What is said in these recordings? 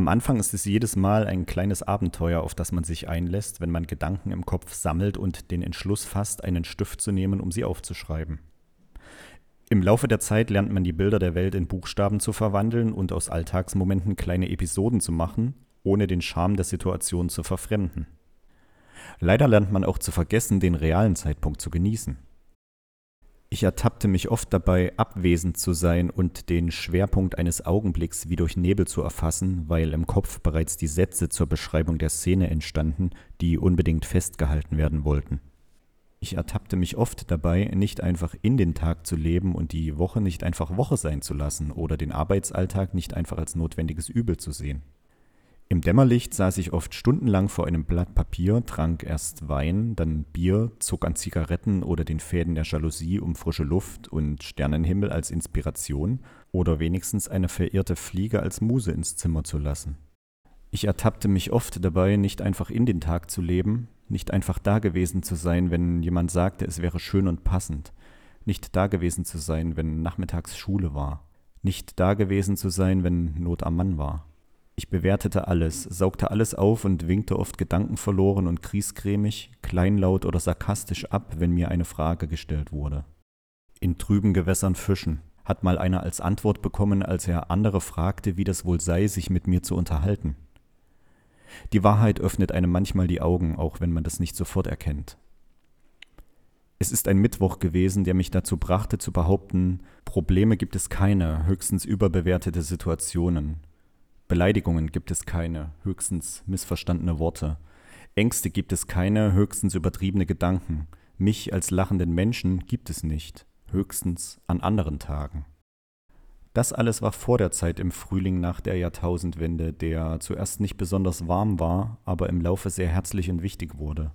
Am Anfang ist es jedes Mal ein kleines Abenteuer, auf das man sich einlässt, wenn man Gedanken im Kopf sammelt und den Entschluss fasst, einen Stift zu nehmen, um sie aufzuschreiben. Im Laufe der Zeit lernt man die Bilder der Welt in Buchstaben zu verwandeln und aus Alltagsmomenten kleine Episoden zu machen, ohne den Charme der Situation zu verfremden. Leider lernt man auch zu vergessen, den realen Zeitpunkt zu genießen. Ich ertappte mich oft dabei, abwesend zu sein und den Schwerpunkt eines Augenblicks wie durch Nebel zu erfassen, weil im Kopf bereits die Sätze zur Beschreibung der Szene entstanden, die unbedingt festgehalten werden wollten. Ich ertappte mich oft dabei, nicht einfach in den Tag zu leben und die Woche nicht einfach Woche sein zu lassen oder den Arbeitsalltag nicht einfach als notwendiges Übel zu sehen. Im Dämmerlicht saß ich oft stundenlang vor einem Blatt Papier, trank erst Wein, dann Bier, zog an Zigaretten oder den Fäden der Jalousie, um frische Luft und Sternenhimmel als Inspiration oder wenigstens eine verirrte Fliege als Muse ins Zimmer zu lassen. Ich ertappte mich oft dabei, nicht einfach in den Tag zu leben, nicht einfach da gewesen zu sein, wenn jemand sagte, es wäre schön und passend, nicht da gewesen zu sein, wenn nachmittags Schule war, nicht da gewesen zu sein, wenn Not am Mann war. Ich bewertete alles, saugte alles auf und winkte oft gedankenverloren und kriescremig, kleinlaut oder sarkastisch ab, wenn mir eine Frage gestellt wurde. In trüben Gewässern fischen, hat mal einer als Antwort bekommen, als er andere fragte, wie das wohl sei, sich mit mir zu unterhalten. Die Wahrheit öffnet einem manchmal die Augen, auch wenn man das nicht sofort erkennt. Es ist ein Mittwoch gewesen, der mich dazu brachte zu behaupten, Probleme gibt es keine, höchstens überbewertete Situationen. Beleidigungen gibt es keine, höchstens missverstandene Worte. Ängste gibt es keine, höchstens übertriebene Gedanken. Mich als lachenden Menschen gibt es nicht, höchstens an anderen Tagen. Das alles war vor der Zeit im Frühling nach der Jahrtausendwende, der zuerst nicht besonders warm war, aber im Laufe sehr herzlich und wichtig wurde,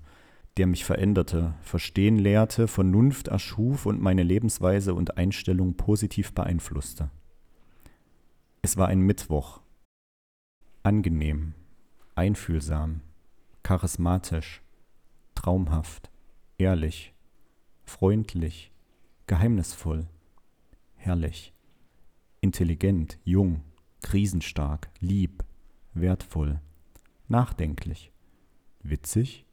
der mich veränderte, Verstehen lehrte, Vernunft erschuf und meine Lebensweise und Einstellung positiv beeinflusste. Es war ein Mittwoch, angenehm, einfühlsam, charismatisch, traumhaft, ehrlich, freundlich, geheimnisvoll, herrlich, intelligent, jung, krisenstark, lieb, wertvoll, nachdenklich, witzig,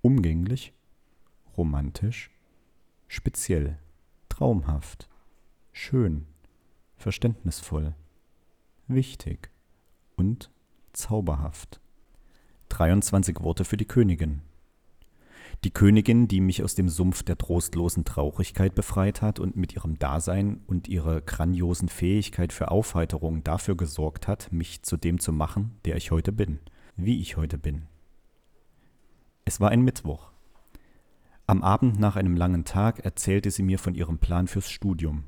umgänglich, romantisch, speziell, traumhaft, schön, verständnisvoll, wichtig und zauberhaft. 23 Worte für die Königin. Die Königin, die mich aus dem Sumpf der trostlosen Traurigkeit befreit hat und mit ihrem Dasein und ihrer grandiosen Fähigkeit für Aufheiterung dafür gesorgt hat, mich zu dem zu machen, der ich heute bin, wie ich heute bin. Es war ein Mittwoch. Am Abend nach einem langen Tag erzählte sie mir von ihrem Plan fürs Studium,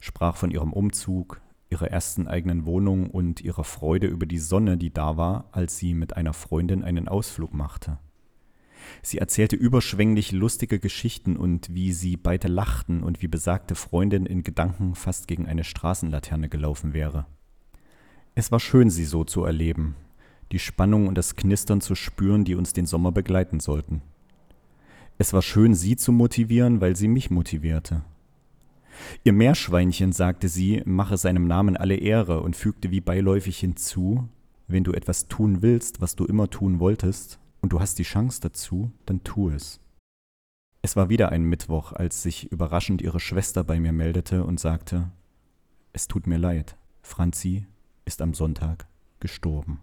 sprach von ihrem Umzug, ihrer ersten eigenen Wohnung und ihrer Freude über die Sonne, die da war, als sie mit einer Freundin einen Ausflug machte. Sie erzählte überschwänglich lustige Geschichten und wie sie beide lachten und wie besagte Freundin in Gedanken fast gegen eine Straßenlaterne gelaufen wäre. Es war schön, sie so zu erleben, die Spannung und das Knistern zu spüren, die uns den Sommer begleiten sollten. Es war schön, sie zu motivieren, weil sie mich motivierte. Ihr Meerschweinchen, sagte sie, mache seinem Namen alle Ehre und fügte wie beiläufig hinzu, wenn du etwas tun willst, was du immer tun wolltest, und du hast die Chance dazu, dann tu es. Es war wieder ein Mittwoch, als sich überraschend ihre Schwester bei mir meldete und sagte, es tut mir leid, Franzi ist am Sonntag gestorben.